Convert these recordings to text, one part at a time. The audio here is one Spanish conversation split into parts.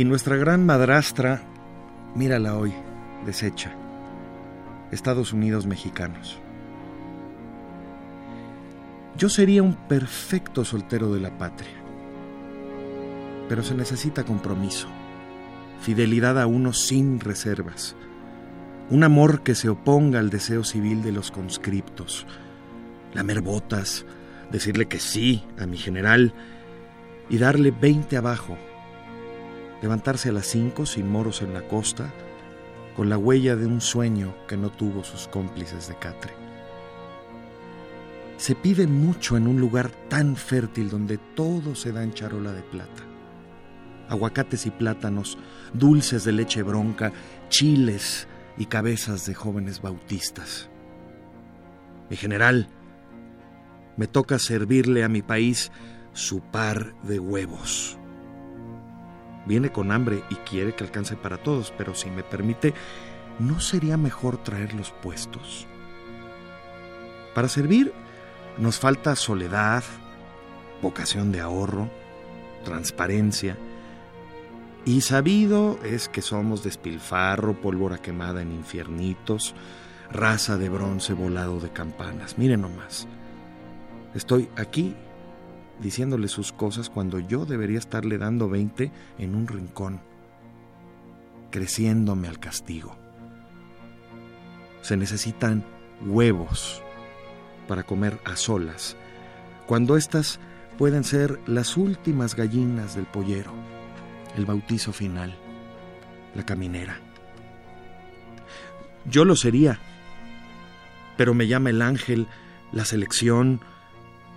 Y nuestra gran madrastra, mírala hoy, deshecha. Estados Unidos mexicanos. Yo sería un perfecto soltero de la patria, pero se necesita compromiso, fidelidad a uno sin reservas, un amor que se oponga al deseo civil de los conscriptos, lamer botas, decirle que sí a mi general y darle 20 abajo levantarse a las cinco sin moros en la costa, con la huella de un sueño que no tuvo sus cómplices de catre. Se pide mucho en un lugar tan fértil donde todo se da en charola de plata. Aguacates y plátanos, dulces de leche bronca, chiles y cabezas de jóvenes bautistas. Mi general, me toca servirle a mi país su par de huevos viene con hambre y quiere que alcance para todos, pero si me permite, ¿no sería mejor traerlos puestos? Para servir nos falta soledad, vocación de ahorro, transparencia, y sabido es que somos despilfarro, pólvora quemada en infiernitos, raza de bronce volado de campanas. Miren nomás, estoy aquí diciéndole sus cosas cuando yo debería estarle dando 20 en un rincón, creciéndome al castigo. Se necesitan huevos para comer a solas, cuando éstas pueden ser las últimas gallinas del pollero, el bautizo final, la caminera. Yo lo sería, pero me llama el ángel, la selección,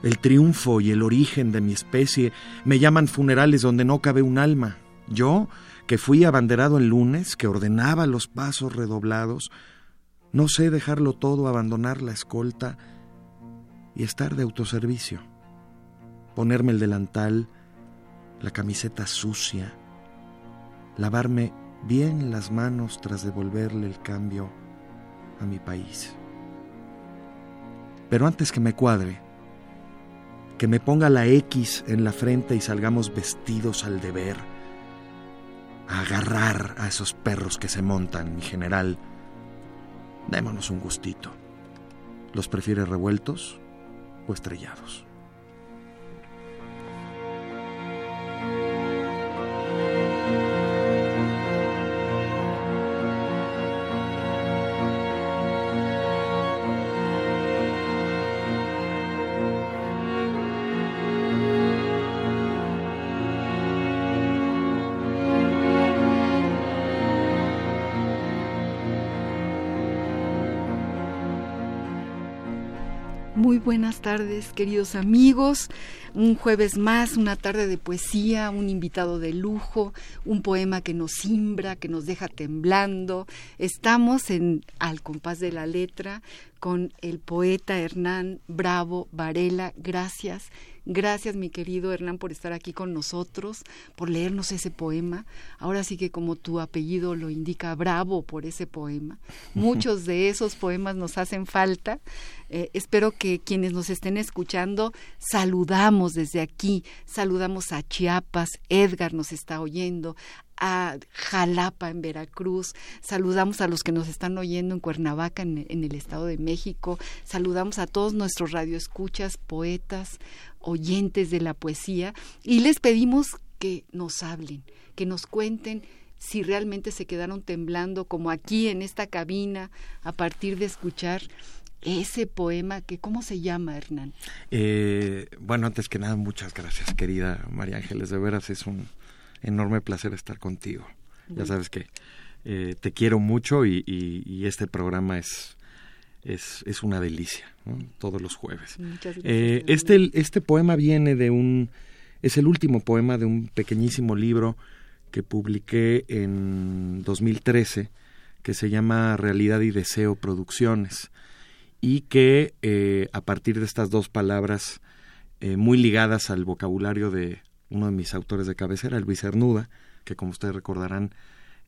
el triunfo y el origen de mi especie me llaman funerales donde no cabe un alma. Yo, que fui abanderado el lunes, que ordenaba los pasos redoblados, no sé dejarlo todo, abandonar la escolta y estar de autoservicio. Ponerme el delantal, la camiseta sucia, lavarme bien las manos tras devolverle el cambio a mi país. Pero antes que me cuadre, que me ponga la X en la frente y salgamos vestidos al deber, a agarrar a esos perros que se montan, mi general. Démonos un gustito. ¿Los prefiere revueltos o estrellados? Muy buenas tardes, queridos amigos. Un jueves más, una tarde de poesía, un invitado de lujo, un poema que nos simbra, que nos deja temblando. Estamos en Al compás de la letra con el poeta Hernán Bravo Varela. Gracias. Gracias, mi querido Hernán, por estar aquí con nosotros, por leernos ese poema. Ahora sí que como tu apellido lo indica, bravo por ese poema. Muchos de esos poemas nos hacen falta. Eh, espero que quienes nos estén escuchando saludamos desde aquí, saludamos a Chiapas, Edgar nos está oyendo, a Jalapa en Veracruz, saludamos a los que nos están oyendo en Cuernavaca en, el Estado de México, saludamos a todos nuestros radioescuchas, poetas, oyentes de la poesía. Y les pedimos que nos hablen, que nos cuenten si realmente se quedaron temblando como aquí en esta cabina a partir de escuchar ese poema que cómo se llama Hernán eh, bueno antes que nada muchas gracias querida María Ángeles. De veras es un enorme placer estar contigo. Ya sabes que eh, te quiero mucho y, este programa es es, es una delicia todos los jueves. Eh, este este poema viene de un es el último poema de un pequeñísimo libro que publiqué en 2013 que se llama Realidad y Deseo Producciones y que eh, a partir de estas dos palabras eh, muy ligadas al vocabulario de uno de mis autores de cabecera, Luis Cernuda, que como ustedes recordarán,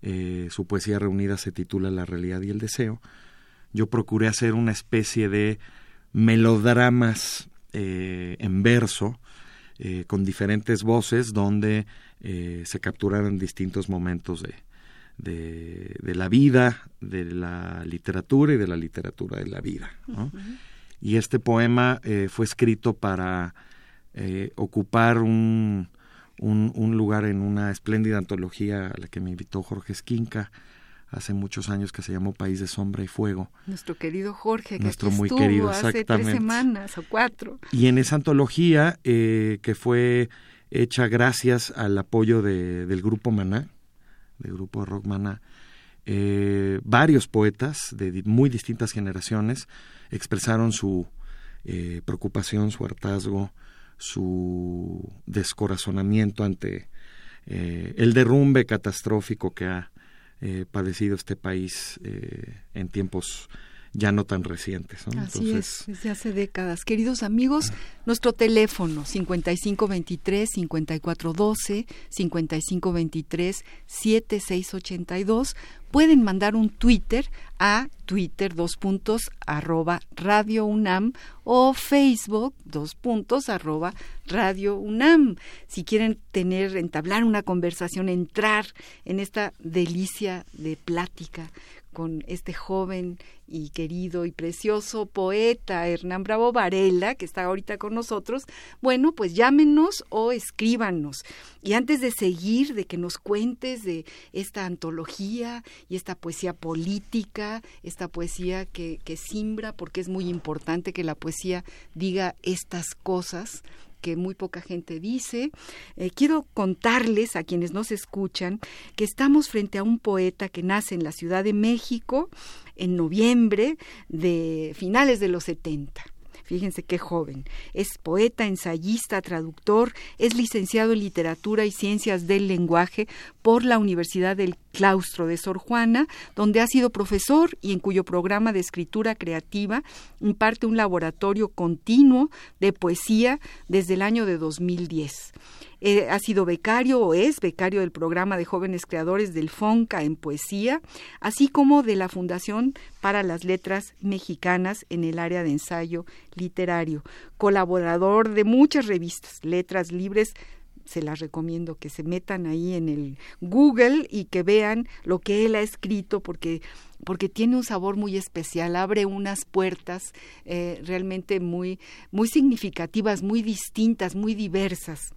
eh, su poesía reunida se titula La realidad y el deseo, yo procuré hacer una especie de melodramas en verso, con diferentes voces, donde se capturaran distintos momentos de, de, la vida, de la literatura y de la literatura de la vida. Y este poema eh, fue escrito para eh, ocupar un, un, lugar en una espléndida antología a la que me invitó Jorge Esquinca hace muchos años que se llamó País de Sombra y Fuego. Nuestro querido Jorge, que Nuestro muy querido, hace tres semanas o cuatro. Y en esa antología, eh, que fue hecha gracias al apoyo de, del Grupo Maná, del grupo rock eh, varios poetas de muy distintas generaciones expresaron su eh, preocupación, su hartazgo, su descorazonamiento ante eh, el derrumbe catastrófico que ha padecido este país en tiempos ya no tan recientes. Así es, desde hace décadas. Queridos amigos, nuestro teléfono 5523-5412, 5523-7682. Pueden mandar un Twitter a Twitter dos puntos arroba Radio UNAM o Facebook dos puntos arroba Radio UNAM. Si quieren tener, entablar una conversación, entrar en esta delicia de plática con este joven y querido y precioso poeta Hernán Bravo Varela, que está ahorita con nosotros, bueno, pues llámenos o escríbanos. Y antes de seguir, de que nos cuentes de esta antología y esta poesía política, esta poesía que, que simbra, porque es muy importante que la poesía diga estas cosas, que muy poca gente dice. Eh, quiero contarles a quienes nos escuchan que estamos frente a un poeta que nace en la Ciudad de México en noviembre de finales de los 70 Fíjense qué joven. Es poeta, ensayista, traductor, es licenciado en literatura y ciencias del lenguaje por la Universidad del Claustro de Sor Juana, donde ha sido profesor y en cuyo programa de escritura creativa imparte un laboratorio continuo de poesía desde el año de 2010. Eh, ha sido becario o es becario del programa de jóvenes creadores del FONCA en poesía, así como de la Fundación para las Letras Mexicanas en el área de ensayo literario, colaborador de muchas revistas, Letras Libres, se las recomiendo que se metan ahí en el Google y que vean lo que él ha escrito porque porque tiene un sabor muy especial, abre unas puertas eh, realmente muy muy significativas, muy distintas, muy diversas.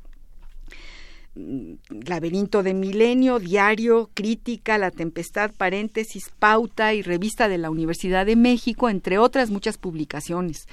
Mm, laberinto de Milenio, Diario, Crítica, La Tempestad, Paréntesis, Pauta y Revista de la Universidad de México, entre otras muchas publicaciones.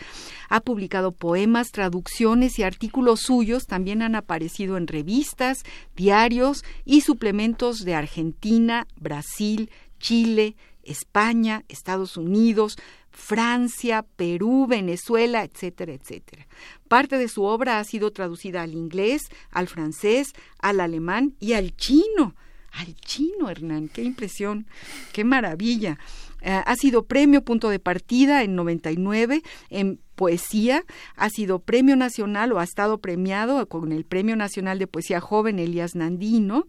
Ha publicado poemas, traducciones y artículos suyos, también han aparecido en revistas, diarios y suplementos de Argentina, Brasil, Chile, España, Estados Unidos, Francia, Perú, Venezuela, etcétera, etcétera. Parte de su obra ha sido traducida al inglés, al francés, al alemán y al chino. Al chino, Hernán, qué impresión, qué maravilla. Eh, ha sido premio punto de partida en 99 en poesía, ha sido premio nacional o ha estado premiado con el Premio Nacional de Poesía Joven Elías Nandino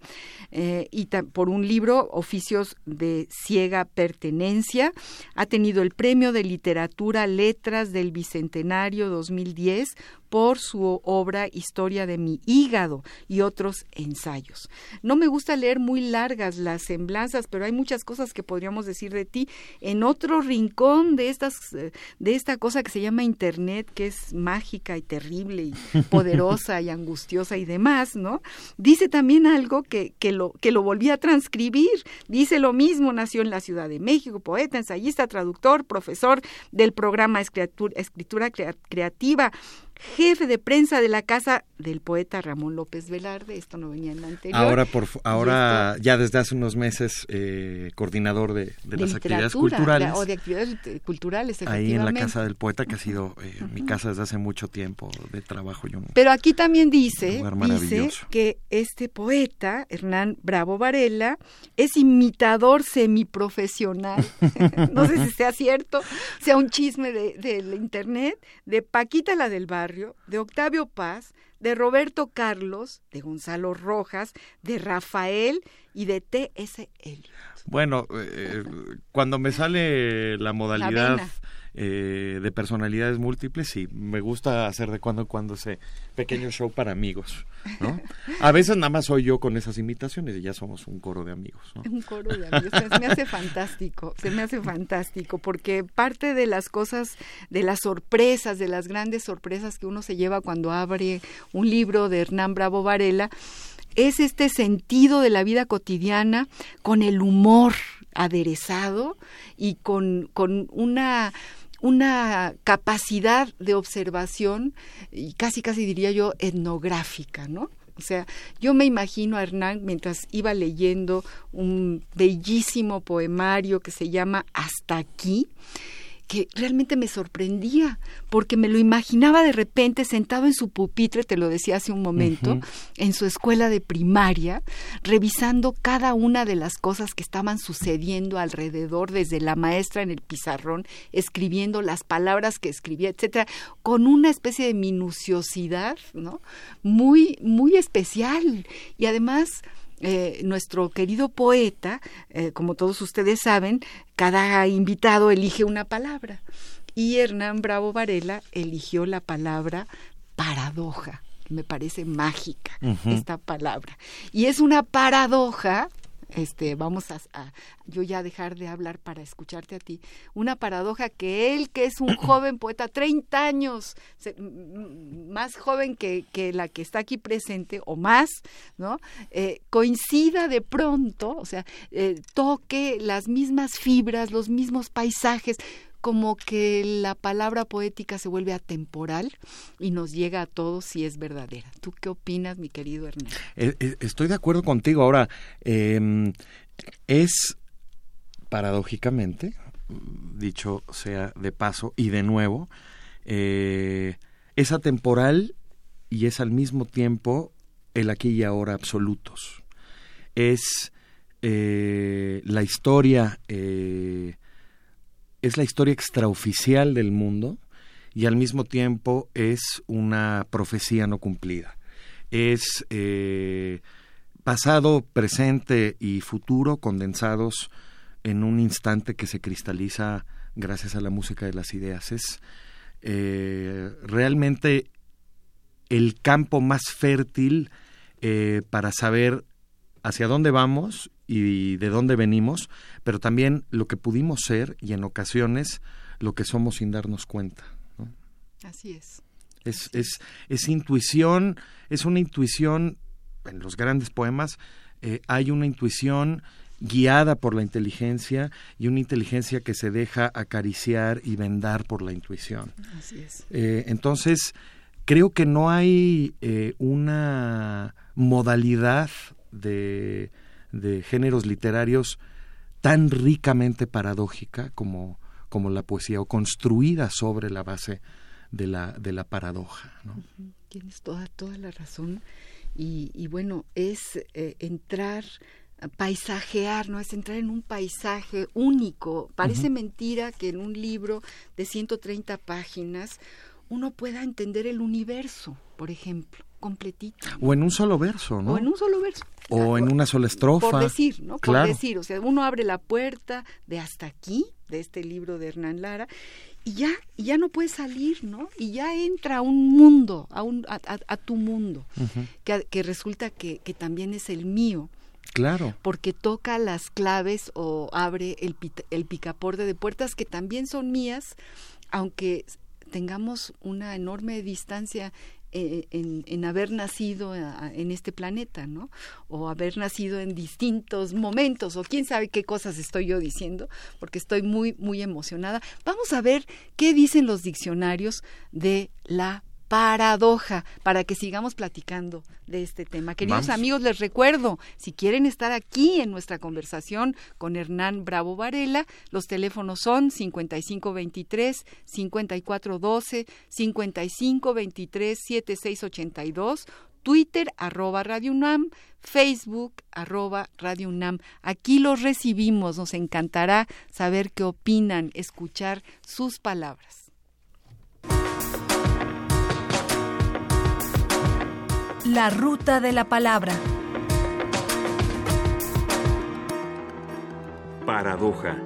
eh, y por un libro Oficios de Ciega Pertenencia. Ha tenido el Premio de Literatura Letras del Bicentenario 2010 por su obra Historia de mi hígado y otros ensayos. No me gusta leer muy largas las semblanzas, pero hay muchas cosas que podríamos decir de ti en otro rincón de estas eh, de esta cosa que se llama internet que es mágica y terrible y poderosa y angustiosa y demás, ¿no? Dice también algo que, que lo que lo volví a transcribir. Dice lo mismo, nació en la Ciudad de México, poeta, ensayista, traductor, profesor del programa Escritura Creativa, jefe de prensa de la casa del poeta Ramón López Velarde. Esto no venía en la anterior. Ahora, por, ahora ya desde hace unos meses, eh, coordinador de, las actividades culturales. o de actividades culturales, Ahí en la casa del poeta, que ha sido eh, mi casa desde hace mucho tiempo de trabajo. Pero aquí también dice, dice que este poeta, Hernán Bravo Varela, es imitador semiprofesional. no sé si sea cierto, sea un chisme de, de internet, de Paquita la del Bar de Octavio Paz, de Roberto Carlos, de Gonzalo Rojas, de Rafael y de T.S. Eliot. Bueno, eh, cuando me sale la modalidad eh, de personalidades múltiples, sí, me gusta hacer de cuando en cuando ese pequeño show para amigos, ¿no? A veces nada más soy yo con esas imitaciones y ya somos un coro de amigos. Un coro de amigos, se me hace fantástico, se me hace fantástico, porque parte de las cosas, de las sorpresas, de las grandes sorpresas que uno se lleva cuando abre un libro de Hernán Bravo Varela, es este sentido de la vida cotidiana con el humor aderezado y con, con una una capacidad de observación y casi casi diría yo etnográfica, ¿no? O sea, yo me imagino a Hernán mientras iba leyendo un bellísimo poemario que se llama Hasta aquí, que realmente me sorprendía, porque me lo imaginaba de repente sentado en su pupitre, te lo decía hace un momento, en su escuela de primaria, revisando cada una de las cosas que estaban sucediendo alrededor, desde la maestra en el pizarrón, escribiendo las palabras que escribía, etcétera, con una especie de minuciosidad, ¿no? Muy, muy especial. Y además, eh, nuestro querido poeta, eh, como todos ustedes saben, cada invitado elige una palabra. Y Hernán Bravo Varela eligió la palabra paradoja. Me parece mágica esta palabra. Y es una paradoja este, vamos a, yo ya dejar de hablar para escucharte a ti, una paradoja que él, que es un joven poeta, 30 años, más joven que, que, la que está aquí presente, o más, ¿no? Eh, coincida de pronto, o sea, eh, toque las mismas fibras, los mismos paisajes, como que la palabra poética se vuelve atemporal y nos llega a todos si es verdadera. ¿Tú qué opinas, mi querido Hernán? Eh, eh, estoy de acuerdo contigo. Ahora, em, es paradójicamente, dicho sea de paso y de nuevo, eh, es atemporal y es al mismo tiempo el aquí y ahora absolutos. Es la historia es la historia extraoficial del mundo y al mismo tiempo es una profecía no cumplida. Es eh, pasado, presente y futuro condensados en un instante que se cristaliza gracias a la música de las ideas. Es eh, realmente el campo más fértil eh, para saber hacia dónde vamos y de dónde venimos, pero también lo que pudimos ser y en ocasiones lo que somos sin darnos cuenta. Así es. Es, es, es intuición, es una intuición, en los grandes poemas eh, hay una intuición guiada por la inteligencia y una inteligencia que se deja acariciar y vendar por la intuición. Así es. Eh, entonces, creo que no hay eh, una modalidad de, de géneros literarios tan ricamente paradójica como, como la poesía o construida sobre la base de la, de la paradoja. Tienes toda, toda la razón. Y, y bueno, es eh, entrar paisajear, ¿no? Es entrar en un paisaje único. Parece mentira que en un libro de 130 páginas uno pueda entender el universo, por ejemplo, completito. O en un solo verso, ¿no? O en un solo verso. O en una sola estrofa. Por decir, ¿no? Claro. Por decir, o sea, uno abre la puerta de hasta aquí, de este libro de Hernán Lara, y ya, y ya no puede salir, ¿no? Y ya entra a un mundo, a, un, a, a- a tu mundo, que, que resulta que, que también es el mío, Claro. porque toca las claves o abre el, el picaporte de puertas que también son mías, aunque tengamos una enorme distancia eh, en, haber nacido a- en este planeta, ¿no? O haber nacido en distintos momentos, o quién sabe qué cosas estoy yo diciendo, porque estoy muy, muy emocionada. Vamos a ver qué dicen los diccionarios de la paradoja para que sigamos platicando de este tema. Queridos Vamos. amigos, les recuerdo, si quieren estar aquí en nuestra conversación con Hernán Bravo Varela, los teléfonos son 5523 5412 5523 7682 Twitter arroba Radio UNAM, Facebook arroba Radio UNAM. Aquí los recibimos, nos encantará saber qué opinan, escuchar sus palabras. La ruta de la palabra. Paradoja.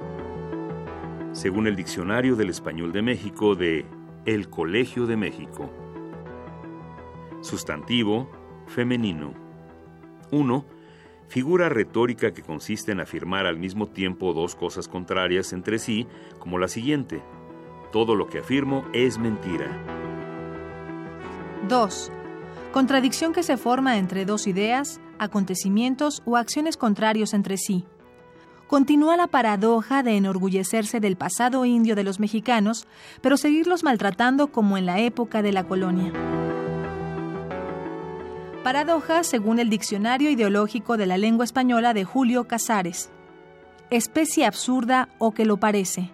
Según el Diccionario del Español de México de El Colegio de México. Sustantivo femenino. 1. Figura retórica que consiste en afirmar al mismo tiempo dos cosas contrarias entre sí, como la siguiente. Todo lo que afirmo es mentira. 2. Contradicción que se forma entre dos ideas, acontecimientos o acciones contrarios entre sí. Continúa la paradoja de enorgullecerse del pasado indio de los mexicanos, pero seguirlos maltratando como en la época de la colonia. Paradoja según el Diccionario Ideológico de la Lengua Española de Julio Casares. Especie absurda o que lo parece.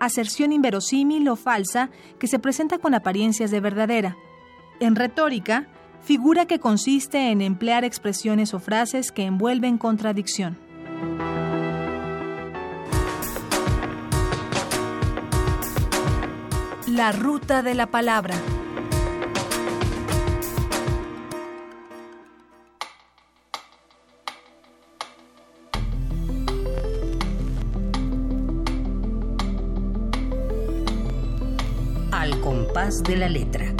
Aserción inverosímil o falsa que se presenta con apariencias de verdadera. En retórica, figura que consiste en emplear expresiones o frases que envuelven contradicción. La ruta de la palabra. Al compás de la letra.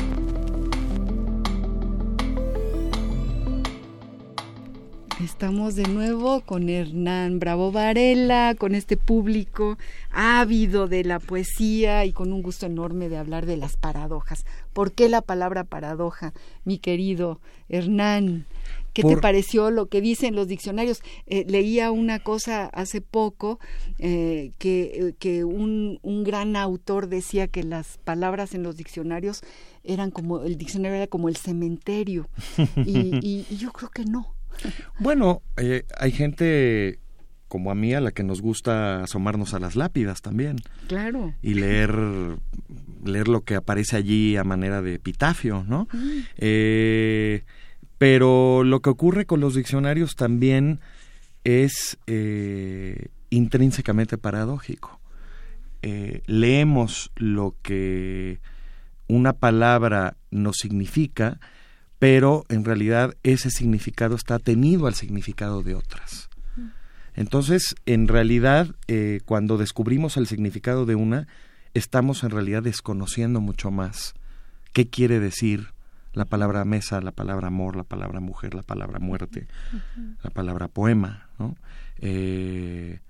Estamos de nuevo con Hernán Bravo Varela, con este público ávido de la poesía y con un gusto enorme de hablar de las paradojas. ¿Por qué la palabra paradoja, mi querido Hernán? ¿Qué te pareció lo que dicen los diccionarios? Eh, leía una cosa hace poco eh, que, eh, que un, un gran autor decía que las palabras en los diccionarios eran como, el diccionario era como el cementerio. y, y- y yo creo que no. Bueno, eh, hay gente como a mí a la que nos gusta asomarnos a las lápidas también Claro. y leer leer lo que aparece allí a manera de epitafio, ¿no? Eh, pero lo que ocurre con los diccionarios también es eh, intrínsecamente paradójico. Eh, leemos lo que una palabra nos significa, pero en realidad ese significado está atenido al significado de otras. Entonces, en realidad, eh, cuando descubrimos el significado de una, estamos en realidad desconociendo mucho más qué quiere decir la palabra mesa, la palabra amor, la palabra mujer, la palabra muerte, la palabra poema, ¿no? Eh,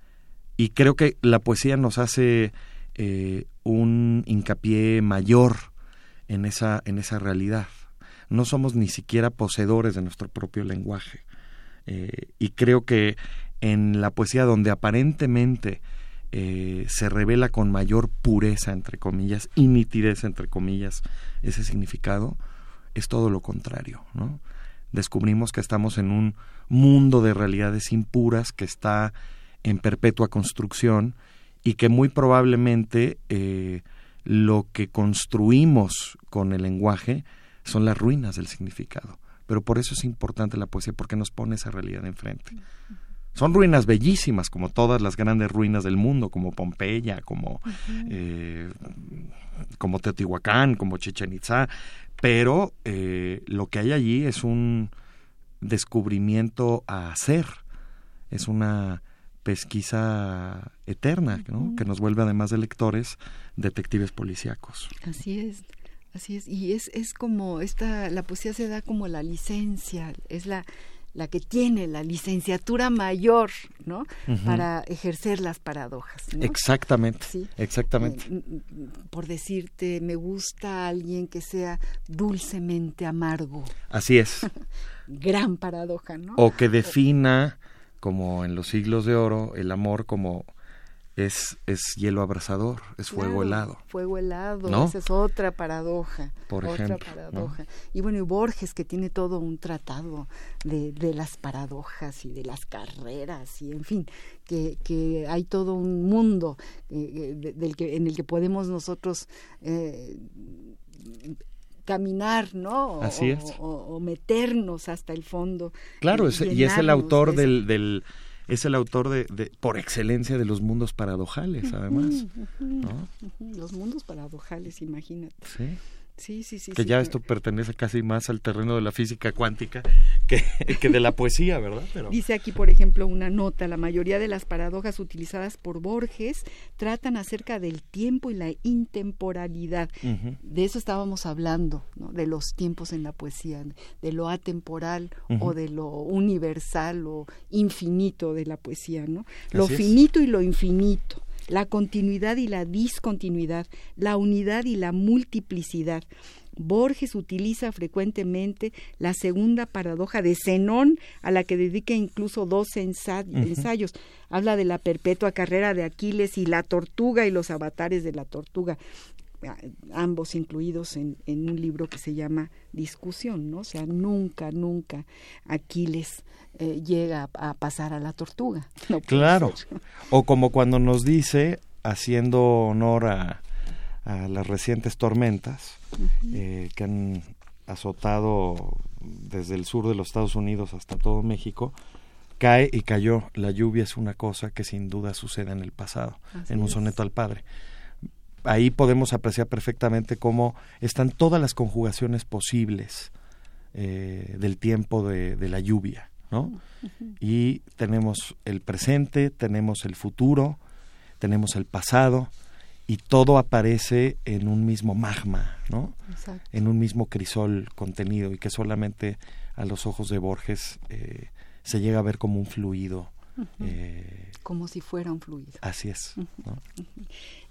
y creo que la poesía nos hace eh, un hincapié mayor en esa, en esa realidad. No somos ni siquiera poseedores de nuestro propio lenguaje. Eh, y creo que en la poesía donde aparentemente eh, se revela con mayor pureza, entre comillas, y nitidez, entre comillas, ese significado, es todo lo contrario, ¿no? Descubrimos que estamos en un mundo de realidades impuras que está en perpetua construcción y que muy probablemente eh, lo que construimos con el lenguaje son las ruinas del significado. Pero por eso es importante la poesía, porque nos pone esa realidad enfrente. Son ruinas bellísimas, como todas las grandes ruinas del mundo, como Pompeya, como, eh, como Teotihuacán, como Chichen Itza, pero eh, lo que hay allí es un descubrimiento a hacer, es una pesquisa eterna, ¿no? que nos vuelve además de lectores, detectives policíacos. Así es. Así es, y es, es como esta, la poesía se da como la licencia, es la, la que tiene la licenciatura mayor, ¿no? Para ejercer las paradojas. Exactamente. Exactamente. Eh, por decirte, me gusta alguien que sea dulcemente amargo. Así es. Gran paradoja, ¿no? O que defina, como en los siglos de oro, el amor como es, es hielo abrasador, es fuego helado. Fuego helado, esa es otra paradoja. Por otra ejemplo. paradoja. Y bueno, y Borges que tiene todo un tratado de, de, las paradojas y de las carreras y en fin, que, que hay todo un mundo eh, eh, del que, en el que podemos nosotros eh, caminar, ¿no? Así es. O, meternos hasta el fondo. Claro, y es el autor del, del es el autor de, de, por excelencia de los mundos paradojales, además. ¿no? Los mundos paradojales, imagínate. Sí. Sí, sí, sí. Que ya esto pertenece casi más al terreno de la física cuántica que, que de la poesía, ¿verdad? Pero... Dice aquí, por ejemplo, una nota, la mayoría de las paradojas utilizadas por Borges tratan acerca del tiempo y la intemporalidad. Uh -huh. De eso estábamos hablando, ¿no? de los tiempos en la poesía, de lo atemporal uh -huh. o de lo universal o infinito de la poesía, ¿no? Lo finito y lo infinito la continuidad y la discontinuidad, la unidad y la multiplicidad. Borges utiliza frecuentemente la segunda paradoja de Zenón, a la que dedica incluso dos uh -huh. ensayos. Habla de la perpetua carrera de Aquiles y la tortuga y los avatares de la tortuga ambos incluidos en, en, un libro que se llama Discusión, ¿no? O sea, nunca, nunca Aquiles eh, llega a, a, pasar a la tortuga. No claro. O como cuando nos dice, haciendo honor a, a las recientes tormentas uh -huh. eh, que han azotado desde el sur de los Estados Unidos hasta todo México, cae y cayó. La lluvia es una cosa que sin duda sucede en el pasado, Así en un es. soneto al Padre ahí podemos apreciar perfectamente cómo están todas las conjugaciones posibles eh, del tiempo de, de, la lluvia, ¿no? Uh -huh. Y tenemos el presente, tenemos el futuro, tenemos el pasado, y todo aparece en un mismo magma, ¿no? Exacto. En un mismo crisol contenido, y que solamente a los ojos de Borges eh, se llega a ver como un fluido. Uh -huh. eh, como si fuera un fluido. Así es. Uh -huh. ¿no?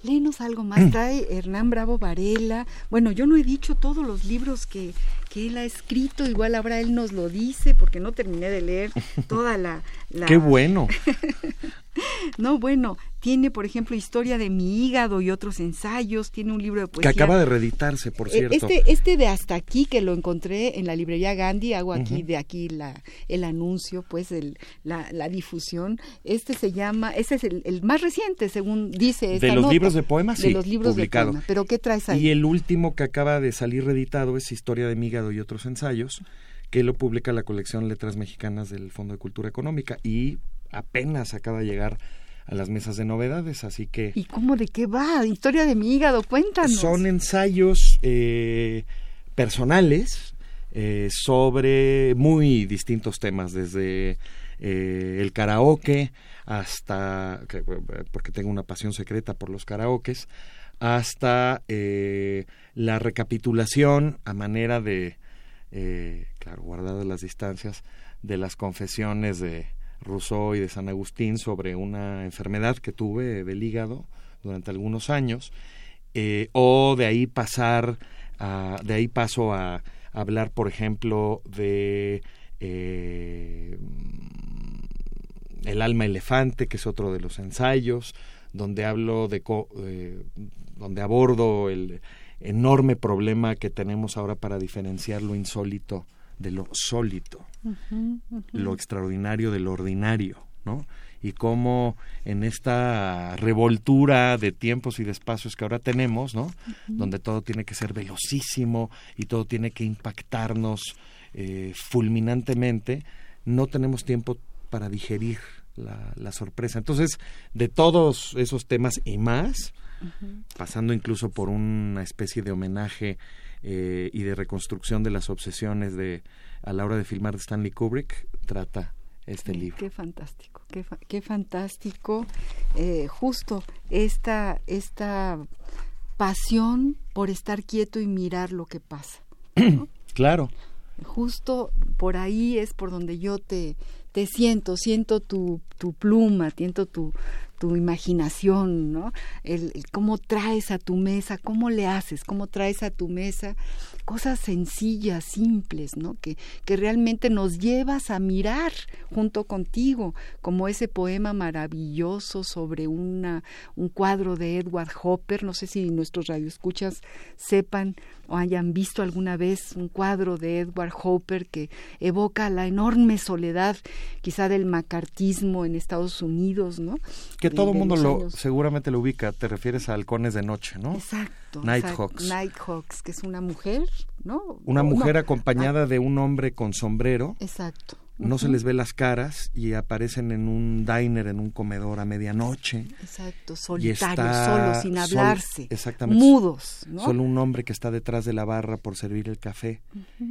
Léenos algo más. Trae Hernán Bravo Varela. Bueno, yo no he dicho todos los libros que, que él ha escrito. Igual ahora él nos lo dice porque no terminé de leer toda la... la... ¡Qué bueno! no, bueno, tiene, por ejemplo, Historia de mi hígado y otros ensayos. Tiene un libro de poesía. Que acaba de reeditarse, por cierto. Este, este de Hasta aquí, que lo encontré en la librería Gandhi. Hago aquí, uh -huh. de aquí, la, el anuncio, pues, el, la, la, difusión. Este se llama... Ese es el, el más reciente, según dice esta De los nota. libros de poemas, de sí, los libros publicado. de poemas. Pero ¿qué traes ahí? Y el último que acaba de salir reeditado es Historia de mi hígado y otros ensayos, que lo publica la colección Letras Mexicanas del Fondo de Cultura Económica y apenas acaba de llegar a las mesas de novedades, así que... ¿Y cómo de qué va? Historia de mi hígado, cuéntanos. Son ensayos eh, personales eh, sobre muy distintos temas, desde eh, el karaoke hasta, porque tengo una pasión secreta por los karaokes, hasta eh, la recapitulación a manera de, eh, claro, guardadas las distancias, de las confesiones de Rousseau y de San Agustín sobre una enfermedad que tuve del hígado durante algunos años, eh, o de ahí pasar, a, de ahí paso a hablar, por ejemplo, de eh, El alma elefante, que es otro de los ensayos, donde hablo de, eh, donde abordo el enorme problema que tenemos ahora para diferenciar lo insólito de lo sólito, uh -huh, uh -huh. lo extraordinario de lo ordinario, ¿no? Y cómo en esta revoltura de tiempos y de espacios que ahora tenemos, ¿no? Uh -huh. Donde todo tiene que ser velocísimo y todo tiene que impactarnos eh, fulminantemente, no tenemos tiempo para digerir la, sorpresa. Entonces, de todos esos temas y más, pasando incluso por una especie de homenaje eh, y de reconstrucción de las obsesiones de a la hora de filmar de Stanley Kubrick, trata este libro. Qué fantástico, qué, fantástico. Eh, justo esta, esta pasión por estar quieto y mirar lo que pasa. claro. Justo por ahí es por donde yo te, te siento, siento tu, tu pluma, siento tu, tu imaginación, ¿no? El, cómo traes a tu mesa, cómo le haces, cómo traes a tu mesa cosas sencillas, simples, ¿no? Que, que realmente nos llevas a mirar junto contigo, como ese poema maravilloso sobre una, un cuadro de Edward Hopper, no sé si nuestros radioescuchas sepan o hayan visto alguna vez un cuadro de Edward Hopper que evoca la enorme soledad quizá del macartismo en Estados Unidos, ¿no? Que todo el mundo lo seguramente lo ubica, te refieres a halcones de noche, ¿no? Exacto. Nighthawks. Nighthawks, que es una mujer, ¿no? Una mujer acompañada ah. de un hombre con sombrero. Exacto no se les ve las caras y aparecen en un diner, en un comedor a medianoche. Exacto, solitarios, solos, sin hablarse, exactamente, mudos. Solo un hombre que está detrás de la barra por servir el café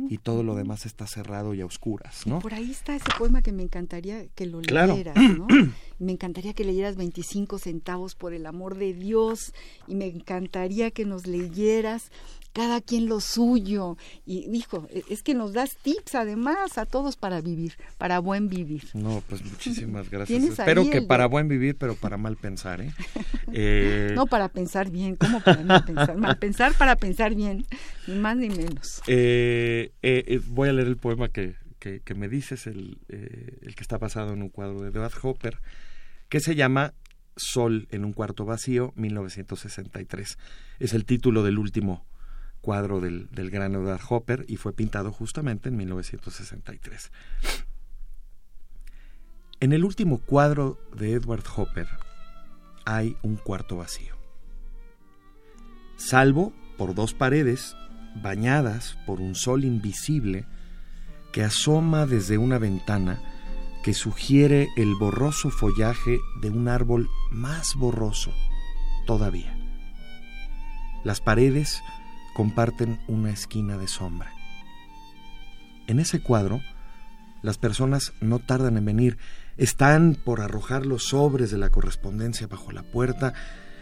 y todo lo demás está cerrado y a oscuras, ¿no? por ahí está ese poema que me encantaría que lo leyeras, ¿no? me encantaría que leyeras 25 centavos por el amor de Dios y me encantaría que nos leyeras cada quien lo suyo. Y dijo, e, es que nos das tips además a todos para vivir, para buen vivir. No, pues muchísimas gracias. Espero que para buen vivir, pero para mal pensar, ¿eh? eh no, para pensar bien, ¿cómo para mal pensar? Mal pensar para pensar bien, ni más ni menos. Eh, eh, voy a leer el poema que, que, me dices, el, el que está basado en un cuadro de Edward Hopper, que se llama Sol en un cuarto vacío, 1963. Es el título del último cuadro del, del gran Edward Hopper y fue pintado justamente en 1963. En el último cuadro de Edward Hopper hay un cuarto vacío. Salvo por dos paredes bañadas por un sol invisible que asoma desde una ventana que sugiere el borroso follaje de un árbol más borroso todavía. Las paredes comparten una esquina de sombra. En ese cuadro, las personas no tardan en venir, están por arrojar los sobres de la correspondencia bajo la puerta,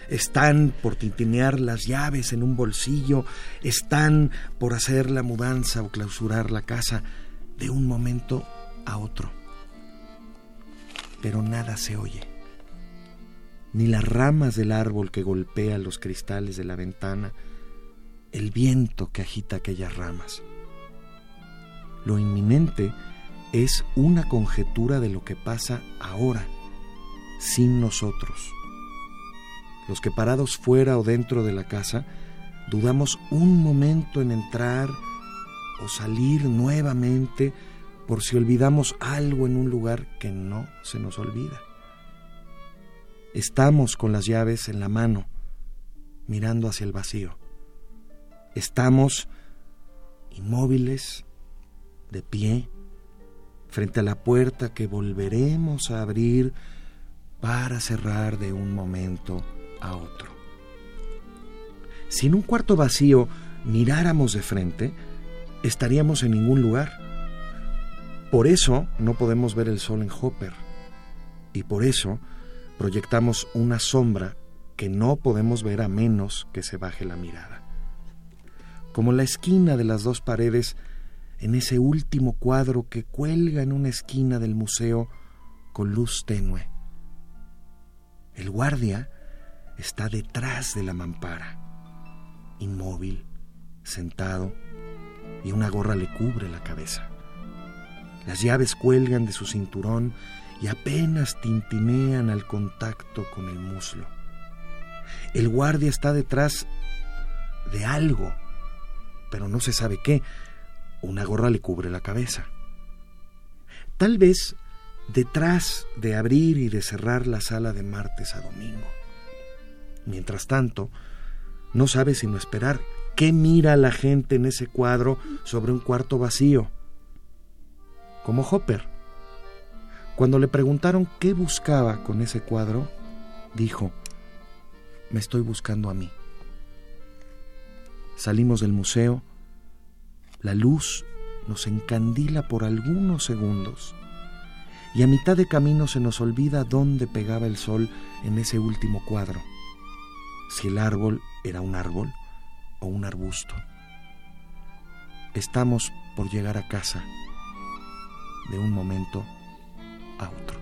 están por tintinear las llaves en un bolsillo, están por hacer la mudanza o clausurar la casa de un momento a otro. Pero nada se oye, ni las ramas del árbol que golpea los cristales de la ventana, el viento que agita aquellas ramas. Lo inminente es una conjetura de lo que pasa ahora, sin nosotros. Los que parados fuera o dentro de la casa, dudamos un momento en entrar o salir nuevamente por si olvidamos algo en un lugar que no se nos olvida. Estamos con las llaves en la mano, mirando hacia el vacío. Estamos inmóviles, de pie, frente a la puerta que volveremos a abrir para cerrar de un momento a otro. Si en un cuarto vacío miráramos de frente, estaríamos en ningún lugar. Por eso no podemos ver el sol en Hopper. Y por eso proyectamos una sombra que no podemos ver a menos que se baje la mirada como la esquina de las dos paredes en ese último cuadro que cuelga en una esquina del museo con luz tenue. El guardia está detrás de la mampara, inmóvil, sentado, y una gorra le cubre la cabeza. Las llaves cuelgan de su cinturón y apenas tintinean al contacto con el muslo. El guardia está detrás de algo pero no se sabe qué. Una gorra le cubre la cabeza. Tal vez detrás de abrir y de cerrar la sala de martes a domingo. Mientras tanto, no sabe sino esperar qué mira la gente en ese cuadro sobre un cuarto vacío. Como Hopper. Cuando le preguntaron qué buscaba con ese cuadro, dijo, me estoy buscando a mí. Salimos del museo, la luz nos encandila por algunos segundos y a mitad de camino se nos olvida dónde pegaba el sol en ese último cuadro, si el árbol era un árbol o un arbusto. Estamos por llegar a casa de un momento a otro.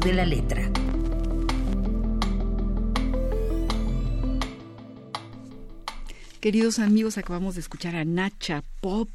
De la letra. Queridos amigos, acabamos de escuchar a Nacha Pop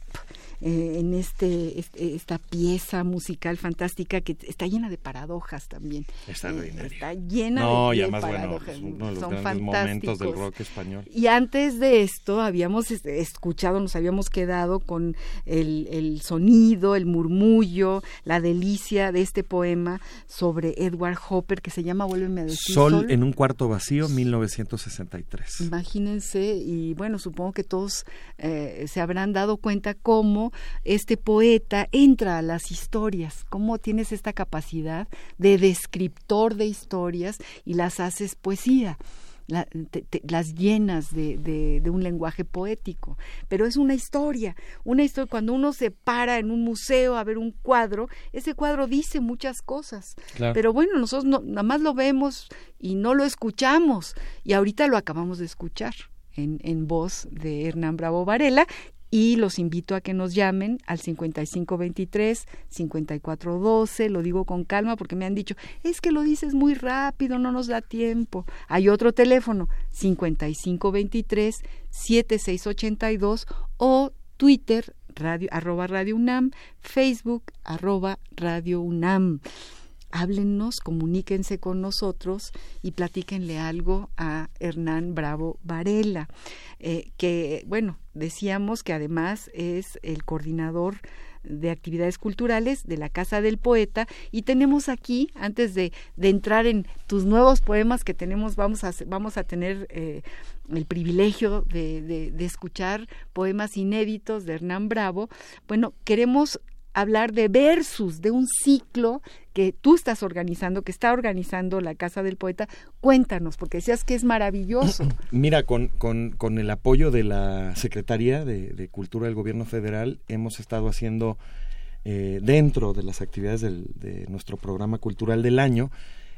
eh, en este, este, esta pieza musical fantástica que está llena de paradojas también. Está, eh, está llena de, paradojas. Son fantásticos. del rock español. Y antes de esto habíamos escuchado, nos habíamos quedado con el, el sonido, el murmullo, la delicia de este poema sobre Edward Hopper que se llama Vuélveme a decir Sol, en un cuarto vacío, 1963. Imagínense, y bueno, supongo que todos eh, se habrán dado cuenta cómo este poeta entra a las historias, cómo tienes esta capacidad de descriptor de historias y las haces poesía. las llenas de, un lenguaje poético. Pero es una historia, una historia. Cuando uno se para en un museo a ver un cuadro, ese cuadro dice muchas cosas. Pero bueno, nosotros nada más lo vemos y no lo escuchamos. Y ahorita lo acabamos de escuchar. En, en voz de Hernán Bravo Varela, y los invito a que nos llamen al 5523-5412, lo digo con calma porque me han dicho, es que lo dices muy rápido, no nos da tiempo. Hay otro teléfono, 5523-7682 o Twitter, radio, arroba Radio UNAM, Facebook, arroba Radio UNAM háblennos, comuníquense con nosotros y platíquenle algo a Hernán Bravo Varela, eh, que, bueno, decíamos que además es el coordinador de actividades culturales de la Casa del Poeta. Y tenemos aquí, antes de, entrar en tus nuevos poemas que tenemos, vamos a, vamos a tener eh, el privilegio de, de, escuchar poemas inéditos de Hernán Bravo, bueno, queremos hablar de versus, de un ciclo que tú estás organizando, que está organizando la Casa del Poeta. Cuéntanos, porque decías que es maravilloso. Mira, con, con, con el apoyo de la Secretaría de, Cultura del Gobierno Federal, hemos estado haciendo eh, dentro de las actividades de nuestro programa cultural del año,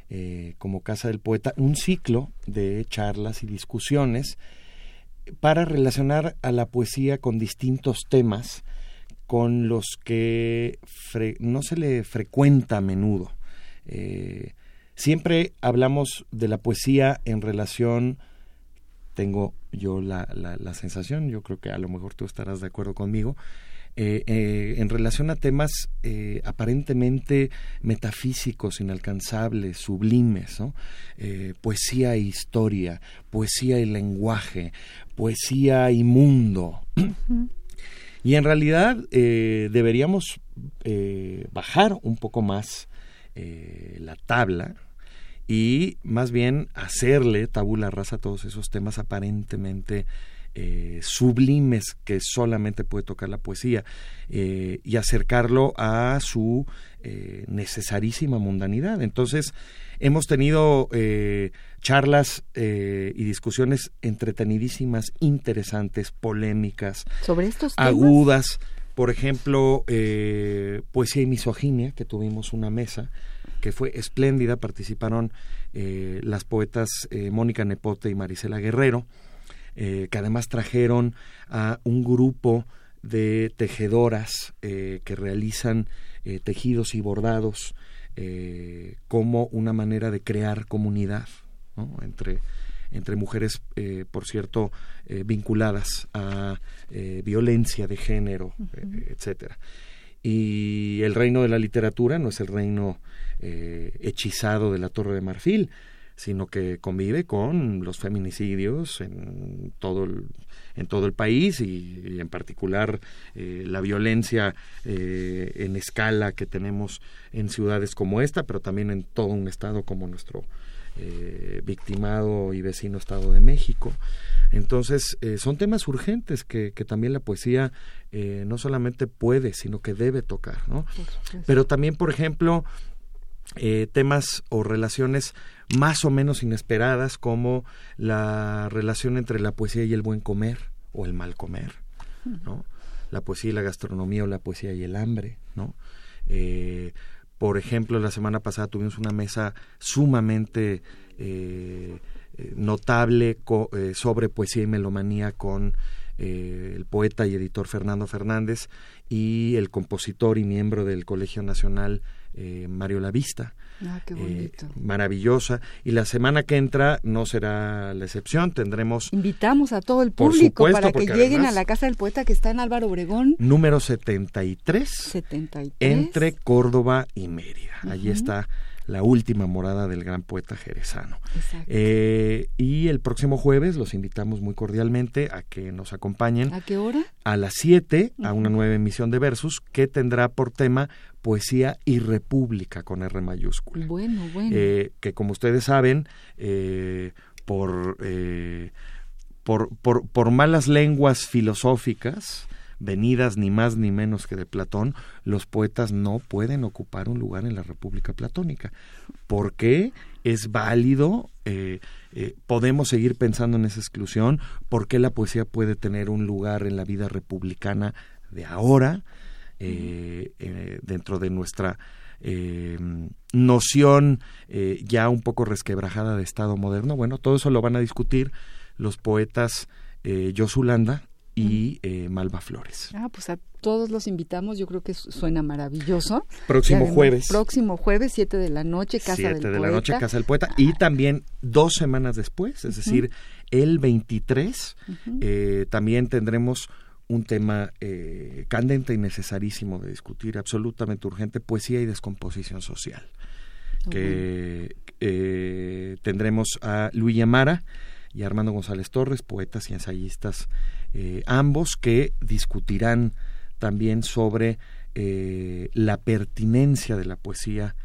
eh, como Casa del Poeta, un ciclo de charlas y discusiones para relacionar a la poesía con distintos temas con los que no se le frecuenta a menudo. Eh, siempre hablamos de la poesía en relación, tengo yo la, la, sensación, yo creo que a lo mejor tú estarás de acuerdo conmigo, eh, eh, en relación a temas aparentemente metafísicos, inalcanzables, sublimes, poesía e historia, poesía y lenguaje, poesía y mundo. Y en realidad eh, deberíamos eh, bajar un poco más eh, la tabla y más bien hacerle tabula rasa a todos esos temas aparentemente sublimes que solamente puede tocar la poesía y acercarlo a su necesarísima mundanidad. Entonces, hemos tenido charlas eh, y discusiones entretenidísimas, interesantes, polémicas, sobre estos agudas. Por ejemplo, eh, poesía y misoginia, que tuvimos una mesa que fue espléndida. Participaron eh, las poetas Mónica Nepote y Marisela Guerrero, que además trajeron a un grupo de tejedoras que realizan tejidos y bordados como una manera de crear comunidad entre, entre mujeres, eh, por cierto, eh, vinculadas a eh, violencia de género, etcétera. Y el reino de la literatura no es el reino hechizado de la Torre de Marfil, sino que convive con los feminicidios en todo el, en todo el país y, en particular la violencia en escala que tenemos en ciudades como esta, pero también en todo un estado como nuestro eh, victimado y vecino Estado de México. Entonces, eh, son temas urgentes que, también la poesía eh, no solamente puede, sino que debe tocar, ¿no? Pero también, por ejemplo, temas o relaciones más o menos inesperadas como la relación entre la poesía y el buen comer o el mal comer, ¿no? La poesía y la gastronomía o la poesía y el hambre, ¿no? Por ejemplo, la semana pasada tuvimos una mesa sumamente eh, eh, notable eh, sobre poesía y melomanía con el poeta y editor Fernando Fernández y el compositor y miembro del Colegio Nacional eh, Mario La Vista. Ah, qué bonito. maravillosa. Y la semana que entra no será la excepción. Tendremos. Invitamos a todo el público para que lleguen a la Casa del Poeta que está en Álvaro Obregón. Número 73. 73. Entre Córdoba y Mérida. Allí está la última morada del gran poeta jerezano. Eh, y el próximo jueves los invitamos muy cordialmente a que nos acompañen. ¿A qué hora? A las 7, a una nueva emisión de Versus, que tendrá por tema Poesía y República con R mayúscula. Bueno, bueno. Eh, que como ustedes saben, eh, por, por, por, por malas lenguas filosóficas, venidas ni más ni menos que de Platón, los poetas no pueden ocupar un lugar en la República Platónica. ¿Por qué es válido? Eh, eh, podemos seguir pensando en esa exclusión. ¿Por qué la poesía puede tener un lugar en la vida republicana de ahora, eh, dentro de nuestra noción ya un poco resquebrajada de Estado moderno? Bueno, todo eso lo van a discutir los poetas Josulanda y eh, Malva Flores. Ah, pues a todos los invitamos, yo creo que suena maravilloso. Próximo jueves. Próximo jueves, 7 de la noche, Casa del Poeta. 7 de la noche, Casa del Poeta. Y también dos semanas después, es decir, el 23, eh, también tendremos un tema eh, candente y necesarísimo de discutir, absolutamente urgente, poesía y descomposición social. que eh, tendremos a Luis Amara y Armando González Torres, poetas y ensayistas eh, ambos que discutirán también sobre eh, la pertinencia de la poesía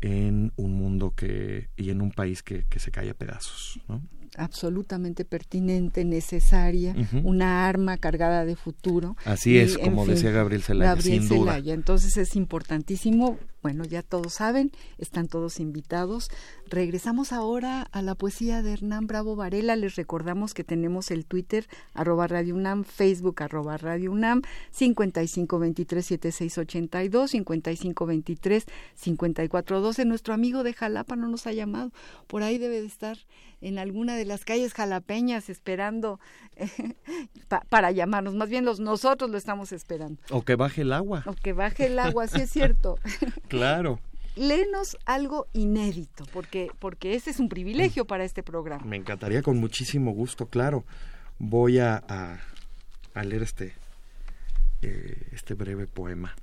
en un mundo que y en un país que, que se cae a pedazos. ¿no? absolutamente pertinente, necesaria, una arma cargada de futuro. Así es, como decía Gabriel Zelaya, Gabriel sin duda. Entonces es importantísimo, bueno, ya todos saben, están todos invitados. Regresamos ahora a la poesía de Hernán Bravo Varela. Les recordamos que tenemos el Twitter, arroba Radio UNAM, Facebook, arroba Radio UNAM, 5523-7682, 5523-5412. Nuestro amigo de Jalapa no nos ha llamado, por ahí debe de estar en alguna de las calles jalapeñas esperando para llamarnos. Más bien los nosotros lo estamos esperando. O que baje el agua. O que baje el agua, sí es cierto. claro. Léenos algo inédito, porque, porque ese es un privilegio para este programa. Me encantaría con muchísimo gusto, claro. Voy a, a, leer este, eh, este breve poema.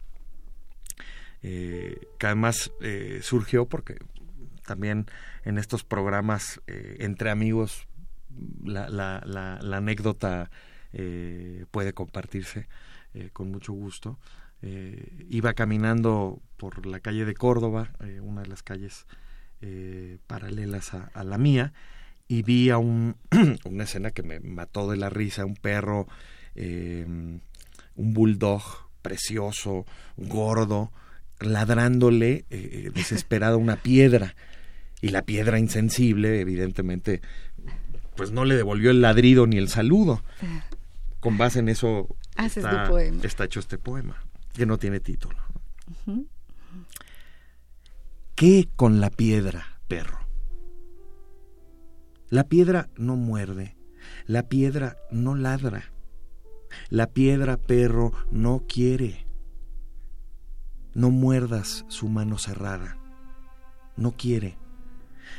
Eh, que además eh, surgió porque también en estos programas eh, entre amigos la, la, la, anécdota eh, puede compartirse eh, con mucho gusto. Iba caminando por la calle de Córdoba, una de las calles paralelas a, la mía, y vi a un, una escena que me mató de la risa, un perro, un bulldog precioso, gordo, ladrándole desesperado una piedra. Y la piedra insensible, evidentemente, pues no le devolvió el ladrido ni el saludo. Con base en eso está, está, hecho este poema, que no tiene título. ¿Qué con la piedra, perro? La piedra no muerde, la piedra no ladra, la piedra, perro, no quiere. No muerdas su mano cerrada, no quiere